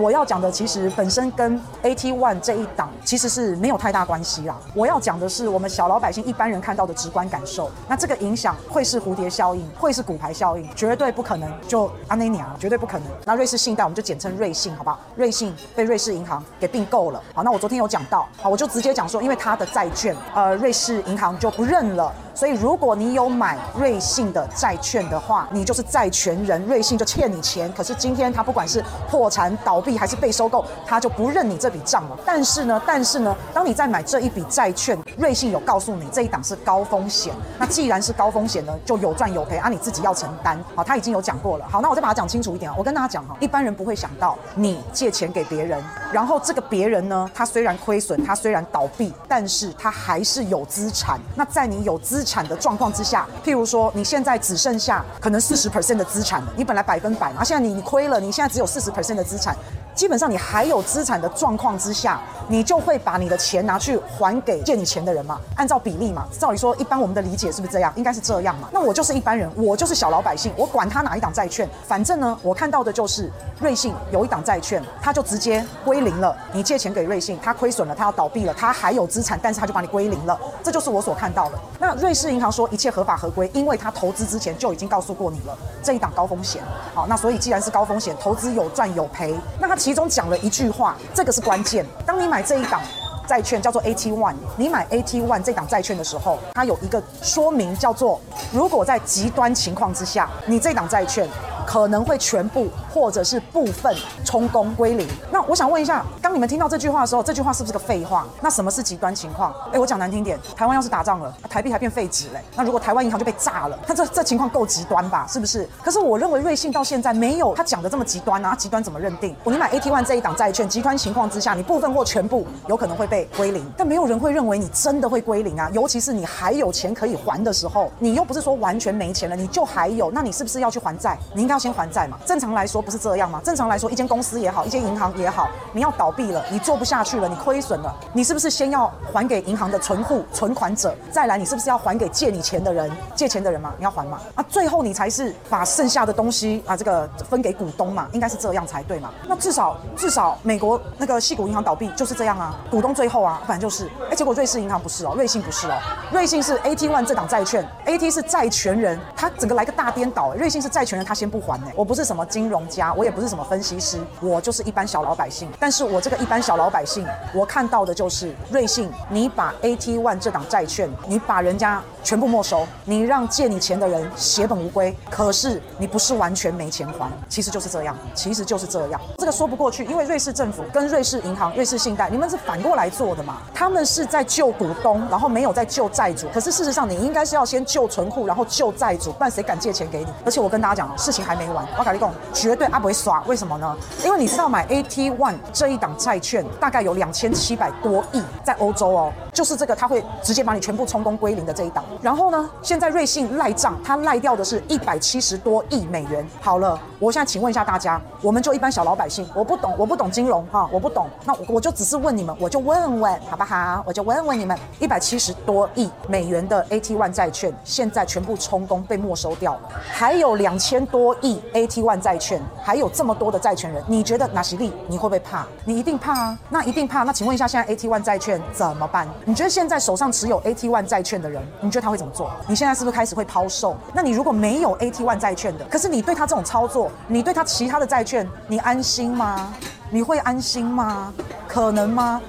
我要讲的其实本身跟 AT One 这一档其实是没有太大关系啦。我要讲的是我们小老百姓一般人看到的直观感受。那这个影响会是蝴蝶效应，会是骨牌效应，绝对不可能就阿内尼亚，绝对不可能。那瑞士信贷我们就简称瑞信，好不好？瑞信被瑞士银行给并购了。好，那我昨天有讲到，好，我就直接讲说，因为它的债券，呃，瑞士银行就不认了。所以，如果你有买瑞信的债券的话，你就是债权人，瑞信就欠你钱。可是今天他不管是破产、倒闭还是被收购，他就不认你这笔账了。但是呢，但是呢，当你在买这一笔债券，瑞信有告诉你这一档是高风险。那既然是高风险呢，就有赚有赔啊，你自己要承担。好，他已经有讲过了。好，那我再把它讲清楚一点啊。我跟大家讲哈，一般人不会想到你借钱给别人，然后这个别人呢，他虽然亏损，他虽然倒闭，但是他还是有资产。那在你有资产的状况之下，譬如说你现在只剩下可能四十 percent 的资产了，你本来百分百嘛，现在你你亏了，你现在只有四十 percent 的资产。基本上你还有资产的状况之下，你就会把你的钱拿去还给借你钱的人嘛，按照比例嘛。照理说，一般我们的理解是不是这样？应该是这样嘛。那我就是一般人，我就是小老百姓，我管他哪一档债券，反正呢，我看到的就是瑞信有一档债券，他就直接归零了。你借钱给瑞信，他亏损了，他要倒闭了，他还有资产，但是他就把你归零了。这就是我所看到的。那瑞士银行说一切合法合规，因为他投资之前就已经告诉过你了，这一档高风险。好，那所以既然是高风险，投资有赚有赔，那他。其其中讲了一句话，这个是关键。当你买这一档债券叫做 AT One，你买 AT One 这档债券的时候，它有一个说明叫做：如果在极端情况之下，你这档债券。可能会全部或者是部分充公归零。那我想问一下，当你们听到这句话的时候，这句话是不是个废话？那什么是极端情况？哎，我讲难听点，台湾要是打仗了，台币还变废纸嘞。那如果台湾银行就被炸了，那这这情况够极端吧？是不是？可是我认为瑞信到现在没有他讲的这么极端啊。极端怎么认定？你买 AT1 这一档债券，极端情况之下，你部分或全部有可能会被归零，但没有人会认为你真的会归零啊。尤其是你还有钱可以还的时候，你又不是说完全没钱了，你就还有，那你是不是要去还债？你应该。先还债嘛，正常来说不是这样吗？正常来说，一间公司也好，一间银行也好，你要倒闭了，你做不下去了，你亏损了，你是不是先要还给银行的存户、存款者？再来，你是不是要还给借你钱的人？借钱的人嘛，你要还嘛？啊，最后你才是把剩下的东西啊，这个分给股东嘛，应该是这样才对嘛？那至少至少美国那个矽谷银行倒闭就是这样啊，股东最后啊，反正就是，哎，结果瑞士银行不是哦，瑞信不是哦，瑞信是 AT One 这档债券，AT 是债权人，他整个来个大颠倒，瑞信是债权人，他先不还。我不是什么金融家，我也不是什么分析师，我就是一般小老百姓。但是我这个一般小老百姓，我看到的就是瑞信，你把 AT1 这档债券，你把人家全部没收，你让借你钱的人血本无归。可是你不是完全没钱还，其实就是这样，其实就是这样。这个说不过去，因为瑞士政府跟瑞士银行、瑞士信贷，你们是反过来做的嘛？他们是在救股东，然后没有在救债主。可是事实上，你应该是要先救存户，然后救债主，不然谁敢借钱给你？而且我跟大家讲，事情还没完。我跟你讲，绝对阿不会耍，为什么呢？因为你知道买 AT One 这一档债券大概有两千七百多亿在欧洲哦，就是这个他会直接把你全部充公归零的这一档。然后呢，现在瑞信赖账，他赖掉的是一百七十多亿美元。好了，我现在请问一下大家，我们就一般小老百姓，我不懂，我不懂金融哈，我不懂，那我，我就只是问你们，我就问问好不好？我就问问你们，一百七十多亿美元的 AT1 债券现在全部充公被没收掉了，还有两千多亿 AT1 债券，还有这么多的债权人，你觉得哪些利？你会不会怕？你一定怕啊！那一定怕。那请问一下，现在 AT1 债券怎么办？你觉得现在手上持有 AT One 债券的人，你觉得他会怎么做？你现在是不是开始会抛售？那你如果没有 AT One 债券的，可是你对他这种操作，你对他其他的债券，你安心吗？你会安心吗？可能吗？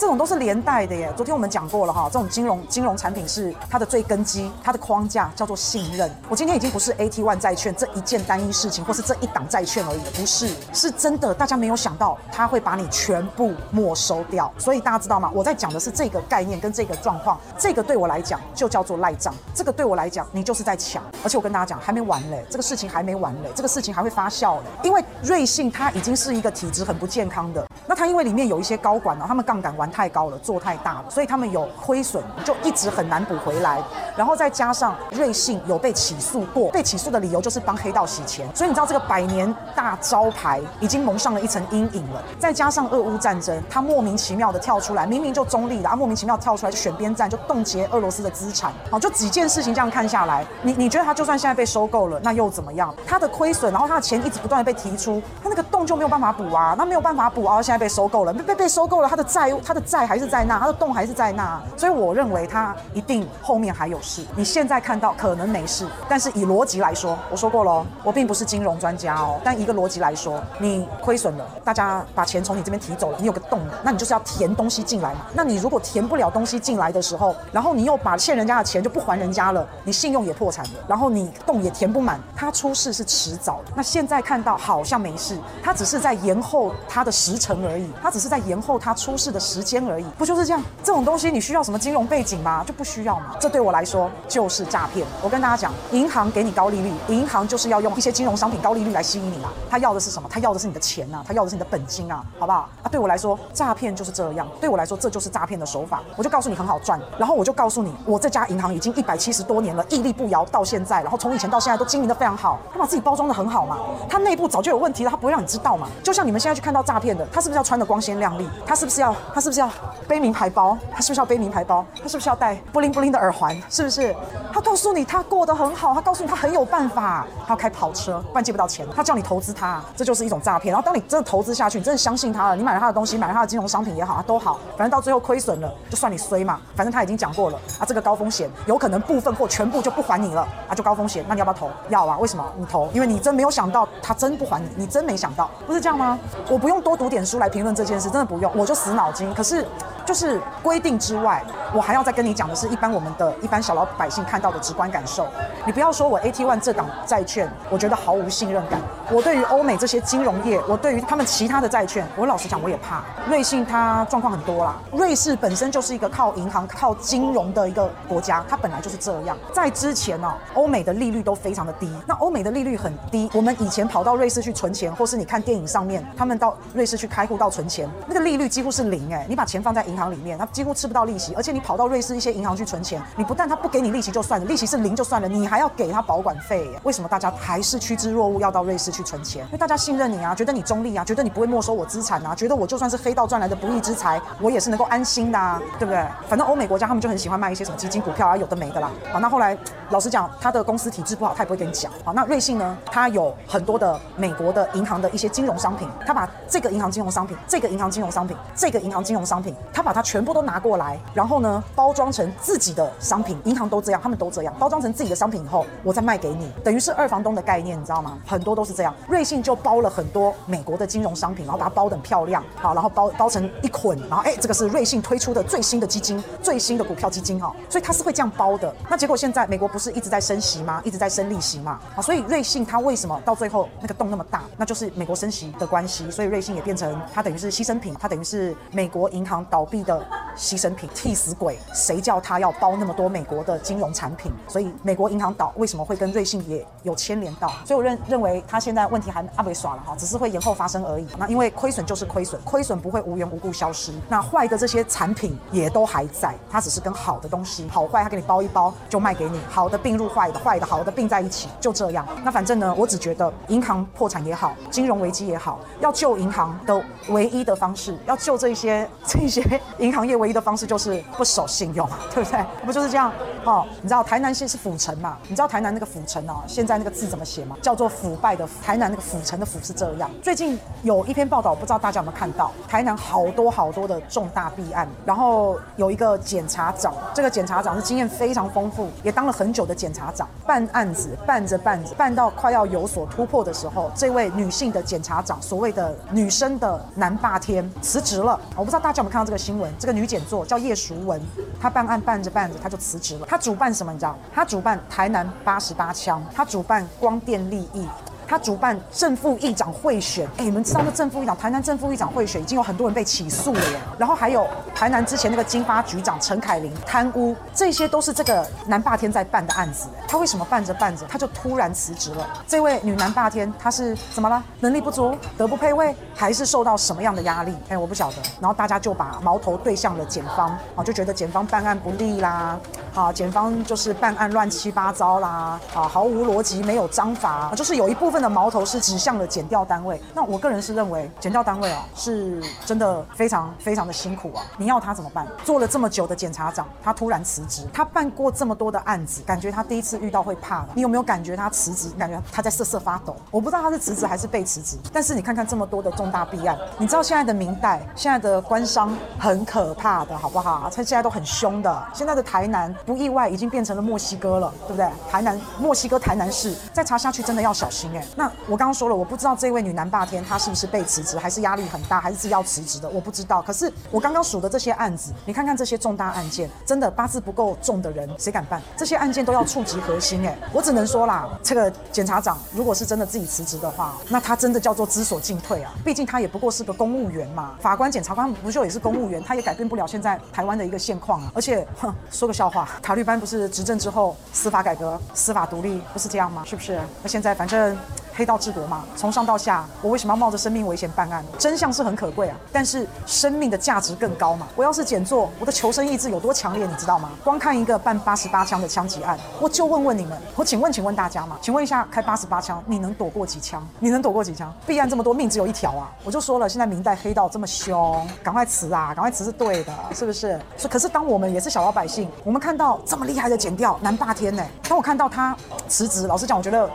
这种都是连带的耶。昨天我们讲过了哈，这种金融金融产品是它的最根基，它的框架叫做信任。我今天已经不是 AT1 债券这一件单一事情，或是这一档债券而已，不是，是真的。大家没有想到它会把你全部没收掉。所以大家知道吗？我在讲的是这个概念跟这个状况。这个对我来讲就叫做赖账。这个对我来讲，你就是在抢。而且我跟大家讲，还没完嘞，这个事情还没完嘞，这个事情还会发酵嘞。因为瑞信它已经是一个体质很不健康的。那它因为里面有一些高管呢，他们杠杆玩。太高了，做太大了，所以他们有亏损，就一直很难补回来。然后再加上瑞信有被起诉过，被起诉的理由就是帮黑道洗钱，所以你知道这个百年大招牌已经蒙上了一层阴影了。再加上俄乌战争，他莫名其妙的跳出来，明明就中立的，他莫名其妙跳出来就选边站，就冻结俄罗斯的资产。好，就几件事情这样看下来，你你觉得他就算现在被收购了，那又怎么样？他的亏损，然后他的钱一直不断的被提出，他那个洞就没有办法补啊，那没有办法补啊，现在被收购了，被被被收购了，他的债务，他的债还是在那，他的洞还是在那，所以我认为他一定后面还有事。你现在看到可能没事，但是以逻辑来说，我说过喽，我并不是金融专家哦，但一个逻辑来说，你亏损了，大家把钱从你这边提走了，你有个洞，那你就是要填东西进来嘛。那你如果填不了东西进来的时候，然后你又把欠人家的钱就不还人家了，你信用也破产了，然后你洞也填不满，他出事是迟早的。那现在看到好像没事，他只是在延后他的时程而已，他只是在延后他出事的时间而已，不就是这样？这种东西你需要什么金融背景吗？就不需要嘛。这对我来说就是诈骗。我跟大家讲，银行给你高利率，银行就是要用一些金融商品高利率来吸引你啊。他要的是什么？他要的是你的钱啊，他要的是你的本金啊，好不好？啊，对我来说，诈骗就是这样。对我来说，这就是诈骗的手法。我就告诉你很好赚，然后我就告诉你，我这家银行已经一百七十多年了，屹立不摇到现在，然后从以前到现在都经营得非常好。他把自己包装得很好嘛，他内部早就有问题了，他不会让你知道嘛。就像你们现在去看到诈骗的，他是不是要穿得光鲜亮丽？他是不是要他是不是是要背名牌包？他是不是要背名牌包？他是不是要戴布灵布灵的耳环？是不是？他告诉你他过得很好，他告诉你他很有办法，他要开跑车，不然借不到钱。他叫你投资他，这就是一种诈骗。然后当你真的投资下去，你真的相信他了，你买了他的东西，买了他的金融商品也好啊，都好，反正到最后亏损了，就算你衰嘛。反正他已经讲过了啊，这个高风险有可能部分或全部就不还你了啊，就高风险，那你要不要投？要啊，为什么？你投，因为你真没有想到他真不还你，你真没想到，不是这样吗？我不用多读点书来评论这件事，真的不用，我就死脑筋。可是就是规定之外，我还要再跟你讲的是一般我们的一般小老百姓看到的直观感受。你不要说我 AT1 这档债券，我觉得毫无信任感。我对于欧美这些金融业，我对于他们其他的债券，我老实讲我也怕。瑞信它状况很多啦，瑞士本身就是一个靠银行、靠金融的一个国家，它本来就是这样。在之前呢，欧美的利率都非常的低。那欧美的利率很低，我们以前跑到瑞士去存钱，或是你看电影上面，他们到瑞士去开户到存钱，那个利率几乎是零哎。你把钱放在银行里面，它几乎吃不到利息，而且你跑到瑞士一些银行去存钱，你不但他不给你利息就算了，利息是零就算了，你还要给他保管费。为什么大家还是趋之若鹜要到瑞士去存钱？因为大家信任你啊，觉得你中立啊，觉得你不会没收我资产啊，觉得我就算是黑道赚来的不义之财，我也是能够安心的啊，对不对？反正欧美国家他们就很喜欢卖一些什么基金、股票啊，有的没的啦。好，那后来老实讲，他的公司体制不好，他也不会跟你讲。好，那瑞信呢，他有很多的美国的银行的一些金融商品，他把这个银行金融商品、这个银行金融商品、这个银行金融商品，他把它全部都拿过来，然后呢，包装成自己的商品。银行都这样，他们都这样，包装成自己的商品以后，我再卖给你，等于是二房东的概念，你知道吗？很多都是这样。瑞信就包了很多美国的金融商品，然后把它包得很漂亮，好，然后包包成一捆，然后哎，这个是瑞信推出的最新的基金，最新的股票基金哈，所以它是会这样包的。那结果现在美国不是一直在升息吗？一直在升利息嘛，啊，所以瑞信它为什么到最后那个洞那么大？那就是美国升息的关系，所以瑞信也变成它等于是牺牲品，它等于是美国银行倒闭的牺牲品，替死鬼，谁叫他要包那么多美国的金融产品？所以美国银行倒为什么会跟瑞信也有牵连到？所以我认认为他现在问题还阿没耍了哈，只是会延后发生而已。那因为亏损就是亏损，亏损不会无缘无故消失。那坏的这些产品也都还在，它只是跟好的东西好坏，它给你包一包就卖给你，好的并入坏的，坏的好的并在一起，就这样。那反正呢，我只觉得银行破产也好，金融危机也好，要救银行的唯一的方式，要救这些 这些银行业唯一的方式就是不守信用，对不对？不就是这样？哦，你知道台南县是府城嘛？你知道台南那个府城啊，现在那个字怎么写吗？叫做腐败的台南那个府城的府是这样。最近有一篇报道，不知道大家有没有看到？台南好多好多的重大弊案，然后有一个检察长，这个检察长是经验非常丰富，也当了很久的检察长，办案子办着办着，办到快要有所突破的时候，这位女性的检察长，所谓的女生的男霸天辞职了。我不知道大家有没有看到这个新闻？这个女检座叫叶淑文，她办案办着办着，她就辞职了。他主办什么？你知道？他主办台南八十八枪，他主办光电利益。他主办正副议长贿选，哎，你们知道那正副议长，台南正副议长贿选已经有很多人被起诉了耶。然后还有台南之前那个经发局长陈凯琳贪污，这些都是这个南霸天在办的案子。他为什么办着办着他就突然辞职了？这位女南霸天她是怎么了？能力不足，德不配位，还是受到什么样的压力？哎，我不晓得。然后大家就把矛头对向了检方，啊，就觉得检方办案不力啦，啊，检方就是办案乱七八糟啦，啊，毫无逻辑，没有章法，就是有一部分的矛头是指向了检调单位。那我个人是认为，检调单位啊，是真的非常非常的辛苦啊。你要他怎么办？做了这么久的检察长，他突然辞职，他办过这么多的案子，感觉他第一次遇到会怕了。你有没有感觉他辞职？感觉他在瑟瑟发抖？我不知道他是辞职还是被辞职。但是你看看这么多的重大弊案，你知道现在的民代，现在的官商很可怕的，好不好？他现在都很凶的。现在的台南不意外已经变成了墨西哥了，对不对？台南墨西哥台南市再查下去真的要小心哎。那我刚刚说了，我不知道这位女南霸天她是不是被辞职，还是压力很大，还是自己要辞职的，我不知道。可是我刚刚数的这些案子，你看看这些重大案件，真的八字不够重的人谁敢办？这些案件都要触及核心哎。我只能说啦，这个检察长如果是真的自己辞职的话，那他真的叫做知所进退啊。毕竟他也不过是个公务员嘛，法官、检察官不就也是公务员？他也改变不了现在台湾的一个现况啊。而且，哼，说个笑话，塔利班不是执政之后司法改革、司法独立不是这样吗？是不是？那现在反正。黑道治国嘛，从上到下，我为什么要冒着生命危险办案？真相是很可贵啊，但是生命的价值更高嘛。我要是减做，我的求生意志有多强烈，你知道吗？光看一个办八十八枪的枪击案，我就问问你们，我请问，请问大家嘛，请问一下，开八十八枪，你能躲过几枪？你能躲过几枪？弊案这么多，命只有一条啊！我就说了，现在明代黑道这么凶，赶快辞啊，赶快辞是对的，是不是？是。可是当我们也是小老百姓，我们看到这么厉害的减掉南霸天呢，当我看到他辞职，老实讲，我觉得。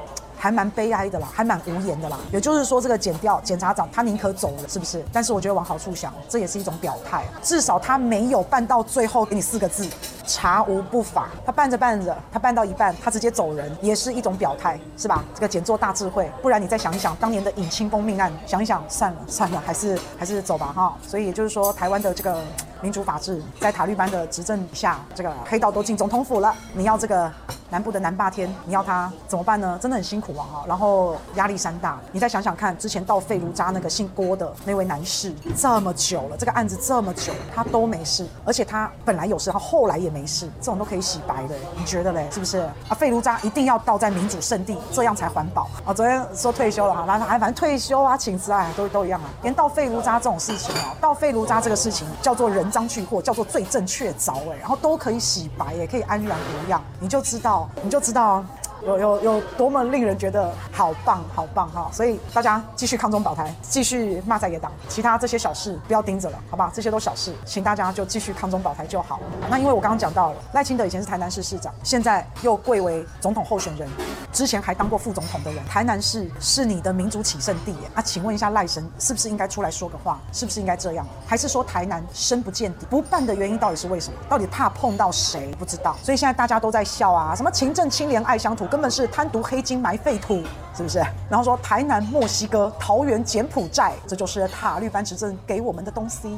还蛮悲哀的啦，还蛮无言的啦。也就是说，这个检调检察长他宁可走了，是不是？但是我觉得往好处想，这也是一种表态，至少他没有办到最后，给你四个字：查无不法。他办着办着，他办到一半，他直接走人，也是一种表态，是吧？这个检作大智慧。不然你再想一想，当年的尹清风命案，想一想，算了算了，还是还是走吧哈。所以也就是说，台湾的这个民主法治，在塔利班的执政下，这个黑道都进总统府了，你要这个。南部的南霸天，你要他怎么办呢？真的很辛苦啊！然后压力山大。你再想想看，之前到废炉渣那个姓郭的那位男士，这么久了，这个案子这么久，他都没事，而且他本来有事，他后来也没事，这种都可以洗白的，你觉得嘞？是不是？啊，废炉渣一定要倒在民主圣地，这样才环保啊！昨天说退休了哈，那还反正退休啊，请辞啊，都都一样啊。连倒废炉渣这种事情啊，倒废炉渣这个事情叫做人赃俱获，叫做罪证确凿哎，然后都可以洗白，也可以安然无恙，你就知道。你就知道有有有多么令人觉得好棒好棒哈！所以大家继续抗中保台，继续骂在野党，其他这些小事不要盯着了，好不好？这些都小事，请大家就继续抗中保台就好。那因为我刚刚讲到了赖清德以前是台南市市长，现在又贵为总统候选人。之前还当过副总统的人，台南市是你的民主起胜地耶啊！请问一下赖神是不是应该出来说个话？是不是应该这样？还是说台南深不见底？不办的原因到底是为什么？到底怕碰到谁？不知道。所以现在大家都在笑啊，什么勤政清廉爱乡土，根本是贪渎黑金埋废土，是不是？然后说台南墨西哥，桃园柬埔寨，这就是塔律班执政给我们的东西。